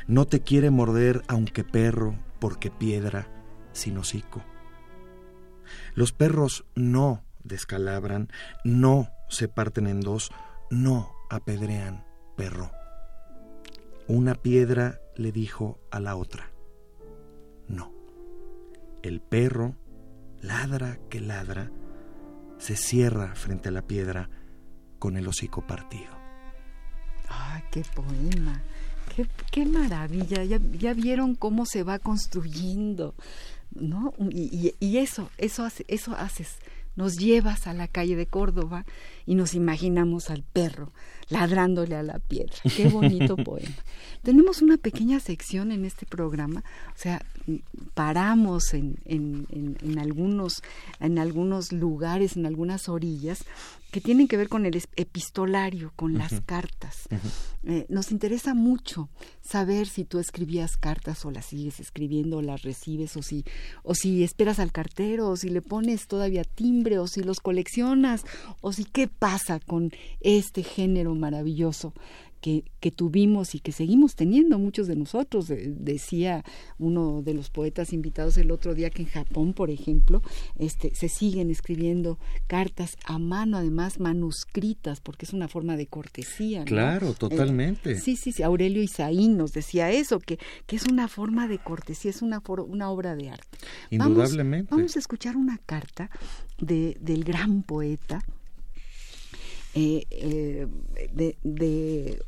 no te quiere morder aunque perro, porque piedra, sin hocico. Los perros no descalabran, no se parten en dos, no apedrean, perro. Una piedra le dijo a la otra, no. El perro, ladra que ladra, se cierra frente a la piedra con el hocico partido. ¡Ay, qué poema! Qué, maravilla, ya, ya, vieron cómo se va construyendo, ¿no? Y, y, eso, eso, hace, eso haces, nos llevas a la calle de Córdoba y nos imaginamos al perro ladrándole a la piedra. Qué bonito poema. Tenemos una pequeña sección en este programa, o sea, paramos en, en, en, en, algunos, en algunos lugares, en algunas orillas, que tienen que ver con el epistolario, con las cartas. Eh, nos interesa mucho saber si tú escribías cartas o las sigues escribiendo o las recibes o si, o si esperas al cartero o si le pones todavía timbre o si los coleccionas o si qué pasa con este género maravilloso que, que, tuvimos y que seguimos teniendo muchos de nosotros. decía uno de los poetas invitados el otro día que en Japón, por ejemplo, este, se siguen escribiendo cartas a mano, además manuscritas, porque es una forma de cortesía. Claro, totalmente. sí, sí, sí. Aurelio Isaín nos decía eso, que, que es una forma de cortesía, es una, una obra de arte. Indudablemente. Vamos, a escuchar una carta de, del gran poeta eh, eh, de, de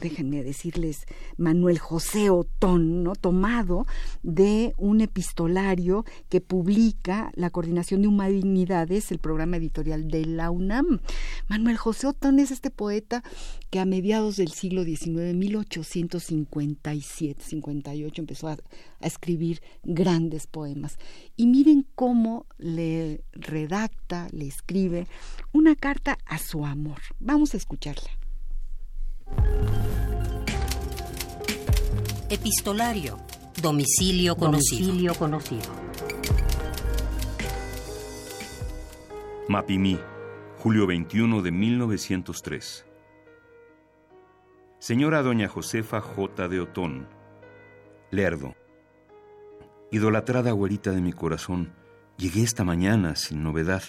déjenme decirles, Manuel José Otón, ¿no? tomado de un epistolario que publica la Coordinación de Humanidades, el programa editorial de la UNAM. Manuel José Otón es este poeta que a mediados del siglo XIX, 1857, 58, empezó a, a escribir grandes poemas. Y miren cómo le redacta, le escribe una carta a su amor. Vamos a escucharla. Epistolario. Domicilio conocido. Domicilio conocido. Mapimí, julio 21 de 1903. Señora doña Josefa J. de Otón, Lerdo. Idolatrada güerita de mi corazón, llegué esta mañana sin novedad.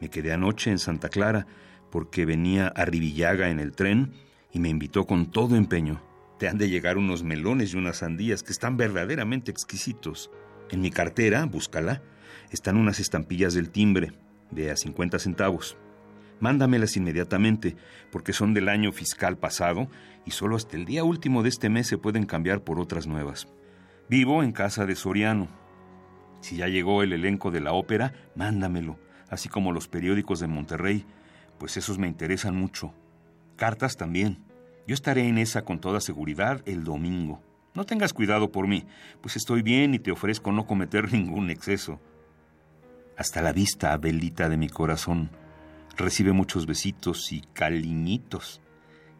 Me quedé anoche en Santa Clara porque venía a Rivillaga en el tren y me invitó con todo empeño. Te han de llegar unos melones y unas sandías que están verdaderamente exquisitos. En mi cartera, búscala, están unas estampillas del timbre, de a 50 centavos. Mándamelas inmediatamente, porque son del año fiscal pasado y solo hasta el día último de este mes se pueden cambiar por otras nuevas. Vivo en casa de Soriano. Si ya llegó el elenco de la ópera, mándamelo, así como los periódicos de Monterrey, pues esos me interesan mucho. Cartas también. Yo estaré en esa con toda seguridad el domingo. No tengas cuidado por mí, pues estoy bien y te ofrezco no cometer ningún exceso. Hasta la vista, Abelita de mi corazón. Recibe muchos besitos y caliñitos.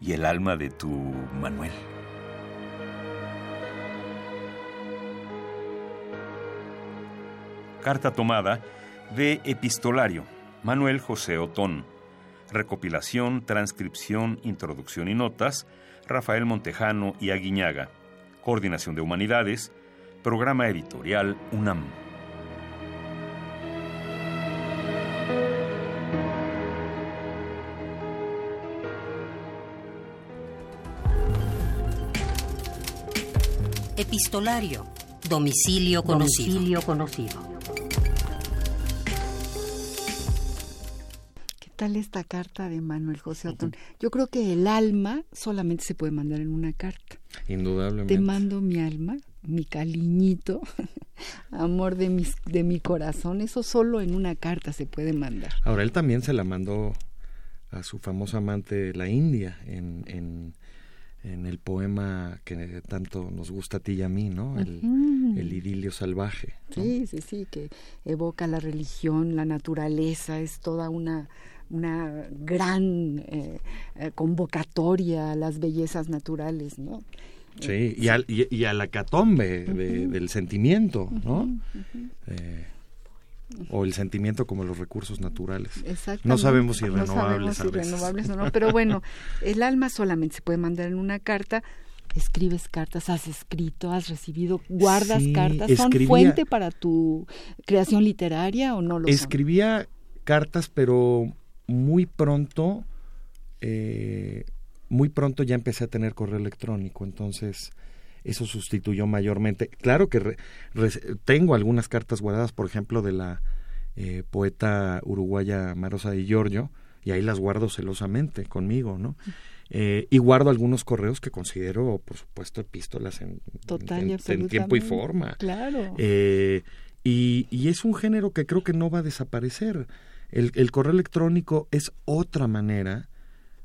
Y el alma de tu Manuel. Carta tomada de Epistolario, Manuel José Otón. Recopilación, transcripción, introducción y notas, Rafael Montejano y Aguiñaga. Coordinación de Humanidades, Programa Editorial UNAM. Epistolario. Domicilio conocido. Domicilio conocido. Tal esta carta de Manuel José Otón? Yo creo que el alma solamente se puede mandar en una carta. Indudablemente. Te mando mi alma, mi cariñito, amor de, mis, de mi corazón. Eso solo en una carta se puede mandar. Ahora, él también se la mandó a su famosa amante, la India, en, en, en el poema que tanto nos gusta a ti y a mí, ¿no? El, el idilio salvaje. Sí, sí, sí, que evoca la religión, la naturaleza, es toda una una gran eh, eh, convocatoria a las bellezas naturales, ¿no? Sí, eh, y, al, y, a la catombe del sentimiento, ¿no? o el sentimiento como los recursos naturales. No sabemos si renovables, no sabemos si renovables o no, pero bueno, el alma solamente se puede mandar en una carta. Escribes cartas, has escrito, has recibido, guardas cartas, ¿son fuente para tu creación literaria o no lo Escribía cartas, pero muy pronto, eh, muy pronto ya empecé a tener correo electrónico, entonces eso sustituyó mayormente. Claro que tengo algunas cartas guardadas, por ejemplo, de la eh, poeta uruguaya Marosa de Giorgio, y ahí las guardo celosamente conmigo, ¿no? Eh, y guardo algunos correos que considero, por supuesto, epístolas en, en, tiempo y forma. Claro. y, y, es un género que creo que no va a desaparecer. El, correo electrónico es otra manera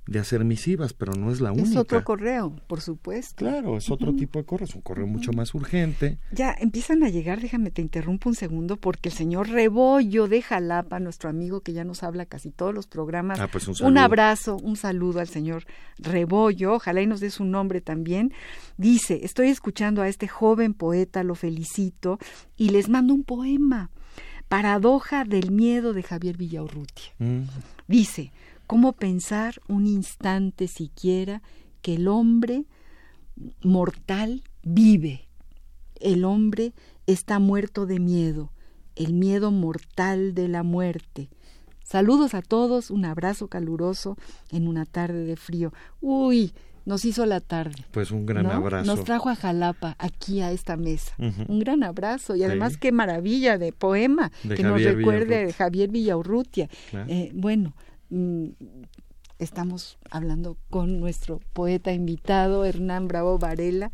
de hacer misivas, pero no es la única. Es otro correo, por supuesto. Claro, es otro tipo de correo, es un correo mucho más urgente. Ya empiezan a llegar, déjame te interrumpo un segundo, porque el señor Rebollo de Jalapa, nuestro amigo que ya nos habla casi todos los programas, Ah, pues un un abrazo, un saludo al señor Rebollo, ojalá y nos dé su nombre también. Dice, estoy escuchando a este joven poeta, lo felicito, y les mando un poema. Paradoja del miedo de Javier Villaurrutia. Mm, Dice, ¿cómo pensar un instante siquiera que el hombre mortal vive? El hombre está muerto de miedo, el miedo mortal de la muerte. Saludos a todos, un abrazo caluroso en una tarde de frío. Uy, nos hizo la tarde. Pues un gran ¿no? abrazo. Nos trajo a Jalapa, aquí a esta mesa. Un gran abrazo y Sí. además qué maravilla de poema De que nos recuerde Javier Villaurrutia. Claro. Eh, bueno, mm, estamos hablando con nuestro poeta invitado Hernán Bravo Varela,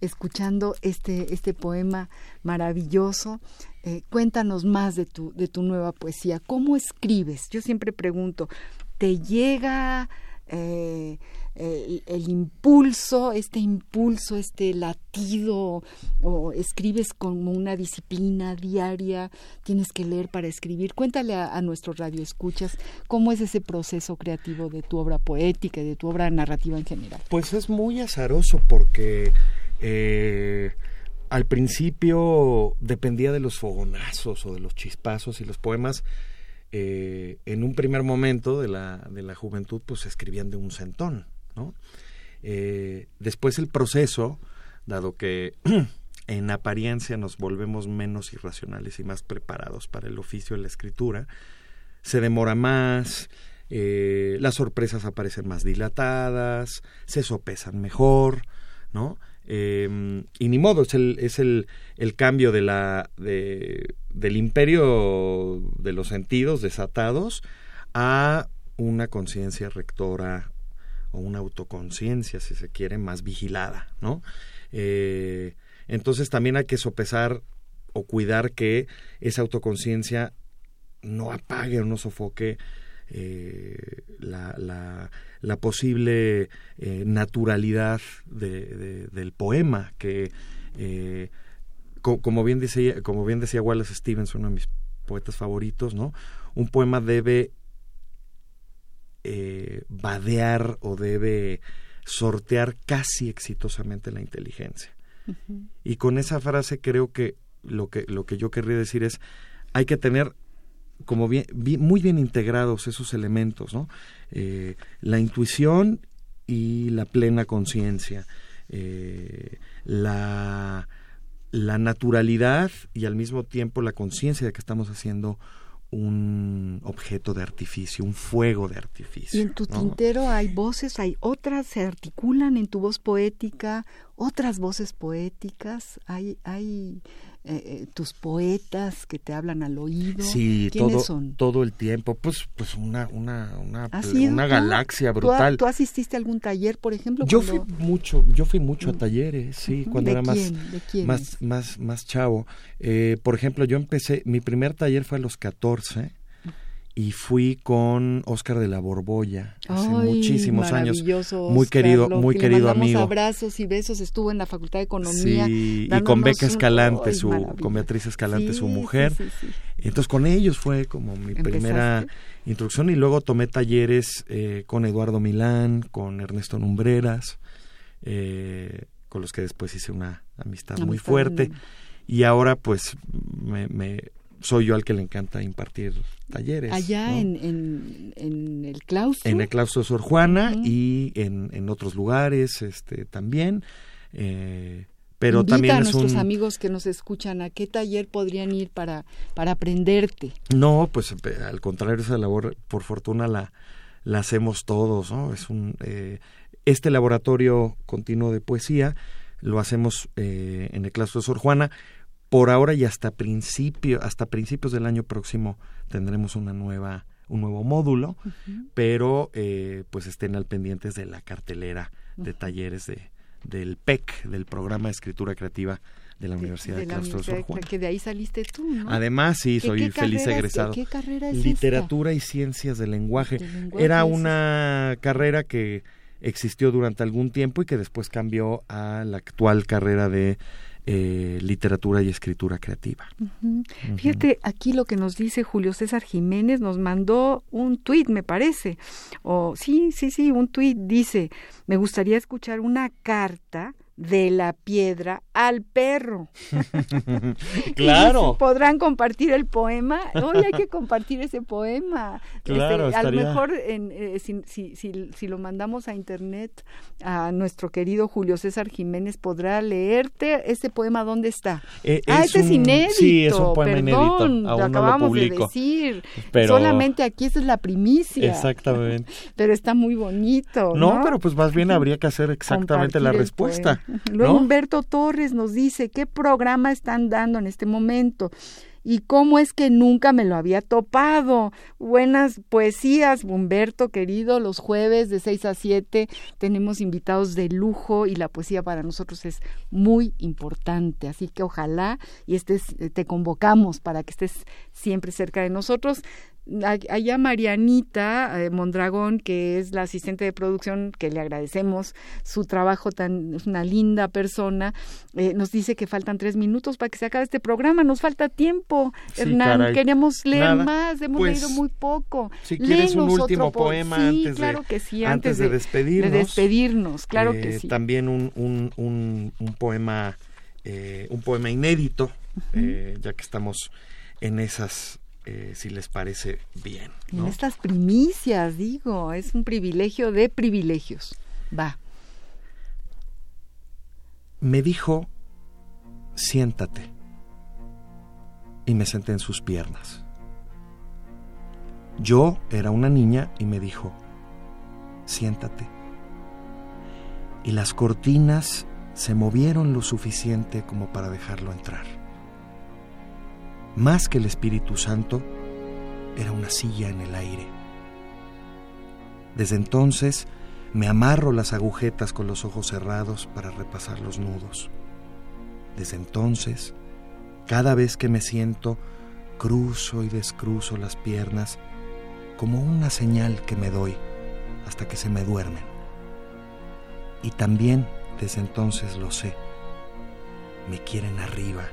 escuchando este, este poema maravilloso. Eh, cuéntanos más de tu, de tu nueva poesía. ¿Cómo escribes? Yo siempre pregunto, ¿te llega eh, el, impulso, este impulso, este latido, o escribes como una disciplina diaria, tienes que leer para escribir? Cuéntale a, a nuestros radioescuchas cómo es ese proceso creativo de tu obra poética y de tu obra narrativa en general. Pues es muy azaroso porque eh, al principio dependía de los fogonazos o de los chispazos y los poemas. eh, en un primer momento de la, de la juventud, pues escribían de un centón, Eh, después el proceso, dado que en apariencia nos volvemos menos irracionales y más preparados para el oficio de la escritura, se demora más, eh, las sorpresas aparecen más dilatadas, se sopesan mejor, ¿no? Eh, y ni modo, es el, es el, el cambio de la, de, del imperio de los sentidos desatados a una conciencia rectora o una autoconciencia, si se quiere, más vigilada, ¿no? Eh, entonces también hay que sopesar o cuidar que esa autoconciencia no apague o no sofoque eh, la, la, la, posible eh, naturalidad de, de, del poema que co como bien decía como bien decía Wallace Stevens uno de mis poetas favoritos no un poema debe eh, vadear o debe sortear casi exitosamente la inteligencia uh -huh. y con esa frase creo que lo que lo que yo querría decir es hay que tener como bien, bien, muy bien integrados esos elementos, ¿no? Eh, la intuición y la plena conciencia, eh, la, la naturalidad y al mismo tiempo la conciencia de que estamos haciendo un objeto de artificio, un fuego de artificio. Y en tu ¿no? tintero hay voces, hay otras, se articulan en tu voz poética, otras voces poéticas, hay, hay eh, tus poetas que te hablan al oído. Sí, ¿Quiénes todo, son? todo el tiempo, pues, pues una, una, una, ¿Has ido una galaxia ¿Tú, brutal. ¿Tú, asististe a algún taller, por ejemplo? Yo cuando- fui mucho, yo fui mucho a talleres, sí, cuando ¿De era quién? más, ¿De quiénes? más, más, más chavo. Eh, por ejemplo, yo empecé, mi primer taller fue a los 14 y fui con Oscar de la Borbolla hace Ay, muchísimos años. Muy Oscar, querido, muy que le querido mandamos amigo. abrazos y besos, estuvo en la Facultad de Economía. Sí, y con Beca Escalante, su, maravilla. con Beatriz Escalante, Sí, su mujer. sí. Entonces con ellos fue como mi ¿Empezaste? primera introducción y luego tomé talleres eh, con Eduardo Milán, con Ernesto Numbreras, eh, con los que después hice una amistad, muy fuerte. Y ahora pues me, me- soy yo al que le encanta impartir talleres. Allá ¿no? en, en, en el claustro. en el claustro Sor Juana y en, en otros lugares este también. eh, pero Invita también a es nuestros un... amigos que nos escuchan a qué taller podrían ir para, para aprenderte. No, pues al contrario, esa labor, por fortuna, la, la hacemos todos, ¿no? Es un, eh, este laboratorio continuo de poesía lo hacemos eh, en el claustro de Sor Juana. Por ahora y hasta principio, hasta principios del año próximo tendremos una nueva, un nuevo módulo, pero eh, pues estén al pendientes de la cartelera de talleres de, del PEC, del Programa de Escritura Creativa de la Universidad de, la Claustro de Sor Juana. que de ahí saliste tú, ¿no? Además, sí, ¿Qué- soy qué feliz egresado. ¿Qué carrera es Literatura y Ciencias del Lenguaje. Era una carrera que existió durante algún tiempo y que después cambió a la actual carrera de eh, Literatura y Escritura Creativa. Ujú. Fíjate, aquí lo que nos dice Julio César Jiménez nos mandó un tuit, me parece. O sí, sí, sí, un tuit dice, me gustaría escuchar una carta de la piedra al perro. Y claro. ¿Podrán compartir el poema? Hoy hay que compartir ese poema. Claro, Este, a lo mejor en, eh, si, si, si, si lo mandamos a internet a nuestro querido Julio César Jiménez, podrá leerte ese poema. ¿Dónde está? Eh, ah, ese es un- inédito. Sí, es un poema perdón, inédito. Aún lo no lo acabamos de decir. Pero- Solamente aquí esa es la primicia. Exactamente. Pero está muy bonito. No, No, pero pues más bien habría que hacer exactamente la compartir respuesta. Luego ¿no? Humberto Torres nos dice qué programa están dando en este momento y cómo es que nunca me lo había topado. Buenas poesías, Humberto querido, los jueves de 6 a 7 tenemos invitados de lujo y la poesía para nosotros es muy importante, así que ojalá y estés eh, te convocamos para que estés siempre cerca de nosotros allá Marianita eh, Mondragón, que es la asistente de producción, que le agradecemos su trabajo tan, es una linda persona, eh, nos dice que faltan tres minutos para que se acabe este programa, nos falta tiempo, Sí, Hernán, caray. queríamos leer Nada. más, hemos Pues, leído muy poco. si quieres un último po- poema sí, antes de- claro que sí, antes de despedirnos. de despedirnos, claro Eh, que sí. También un, un, un, un poema, eh, un poema inédito, eh, ya que estamos en esas, eh, si les parece bien. En estas primicias, digo, es un privilegio de privilegios. Va. Me dijo, siéntate. Y me senté en sus piernas. Yo era una niña y me dijo, siéntate. Y las cortinas se movieron lo suficiente como para dejarlo entrar. Más que el Espíritu Santo, era una silla en el aire. Desde entonces me amarro las agujetas con los ojos cerrados para repasar los nudos. Desde entonces, cada vez que me siento, cruzo y descruzo las piernas como una señal que me doy hasta que se me duermen. Y también desde entonces lo sé. Me quieren arriba.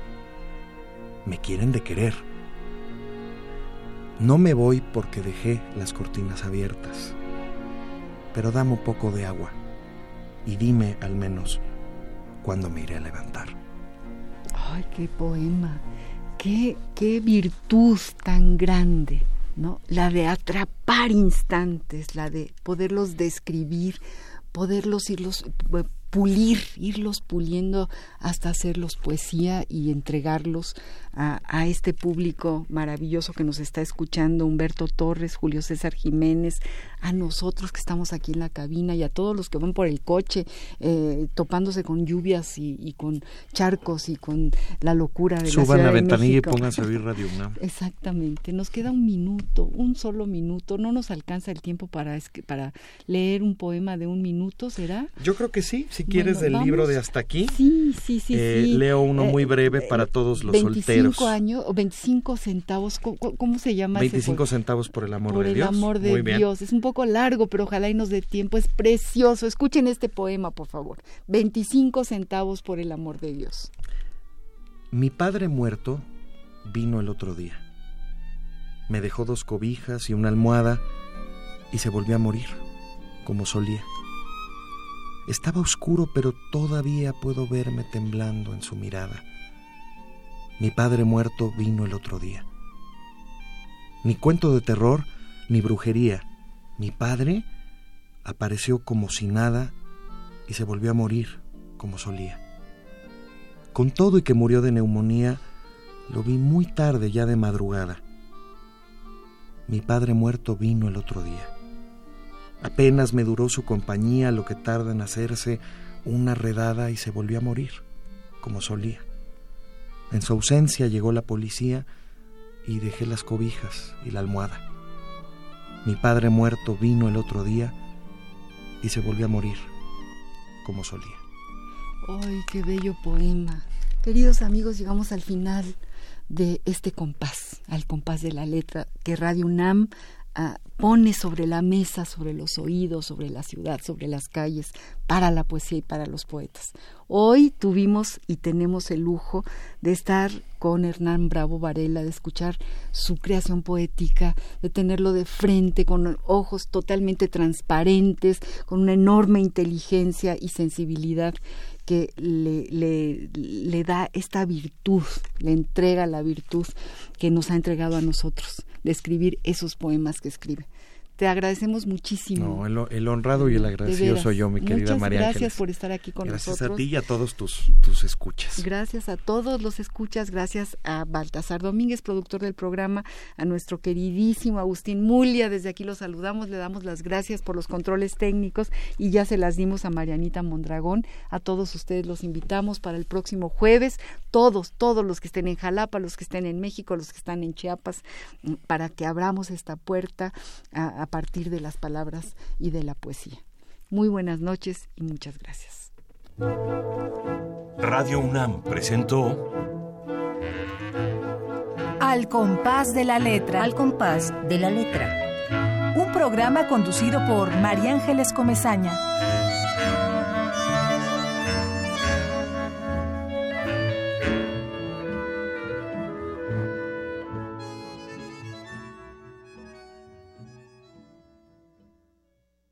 Me quieren de querer. No me voy porque dejé las cortinas abiertas. Pero dame un poco de agua y dime al menos cuándo me iré a levantar. Ay, qué poema, qué, qué virtud tan grande, ¿no? La de atrapar instantes, la de poderlos describir, poderlos irlos eh, pulir, irlos puliendo hasta hacerlos poesía y entregarlos a, a este público maravilloso que nos está escuchando, Humberto Torres, Julio César Jiménez, a nosotros que estamos aquí en la cabina y a todos los que van por el coche eh, topándose con lluvias y, y con charcos y con la locura de la Suban la de ventanilla y pónganse a oír Radio UNAM. Exactamente, nos queda un minuto, un solo minuto, no nos alcanza el tiempo para, para leer un poema de un minuto, ¿será? Yo creo que sí, si quieres Bueno, del libro de hasta aquí. Sí, sí, sí, Eh, sí. leo uno muy Eh, breve eh, para todos los 25 solteros. Años o 25 centavos, ¿cómo, cómo se llama ese 25 poema? centavos por el amor Por de el Dios. amor de muy bien. Dios. Es un poco largo, pero ojalá y nos dé tiempo. Es precioso. Escuchen este poema, por favor. 25 centavos por el amor de Dios. Mi padre muerto vino el otro día. Me dejó dos cobijas y una almohada y se volvió a morir, como solía. Estaba oscuro, pero todavía puedo verme temblando en su mirada. Mi padre muerto vino el otro día. Ni cuento de terror, ni brujería. Mi padre apareció como si nada y se volvió a morir, como solía. Con todo y que murió de neumonía, lo vi muy tarde, ya de madrugada. Mi padre muerto vino el otro día. Apenas me duró su compañía lo que tarda en hacerse una redada y se volvió a morir, como solía. En su ausencia llegó la policía y dejé las cobijas y la almohada. Mi padre muerto vino el otro día y se volvió a morir, como solía. ¡Ay, qué bello poema! Queridos amigos, llegamos al final de este compás, al compás de la letra que Radio UNAM ah, pone sobre la mesa, sobre los oídos, sobre la ciudad, sobre las calles, para la poesía y para los poetas. Hoy tuvimos y tenemos el lujo de estar con Hernán Bravo Varela, de escuchar su creación poética, de tenerlo de frente, con ojos totalmente transparentes, con una enorme inteligencia y sensibilidad que le, le, le da esta virtud, le entrega la virtud que nos ha entregado a nosotros, de escribir esos poemas que escribe. Te agradecemos muchísimo. No, el, honrado y el agradecido soy yo, mi querida María Gracias por estar aquí con nosotros. Gracias a ti y a todos tus, tus escuchas. Gracias a todos los escuchas, gracias a Baltasar Domínguez, productor del programa, a nuestro queridísimo Agustín Mulia, desde aquí lo saludamos, le damos las gracias por los controles técnicos y ya se las dimos a Marianita Mondragón. A todos ustedes los invitamos para el próximo jueves, todos, todos los que estén en Jalapa, los que estén en México, los que están en Chiapas, mm, para que abramos esta puerta a a partir de las palabras y de la poesía. Muy buenas noches y muchas gracias. Radio UNAM presentó Al compás de la letra. Al compás de la letra. Un programa conducido por María Ángeles Comezaña.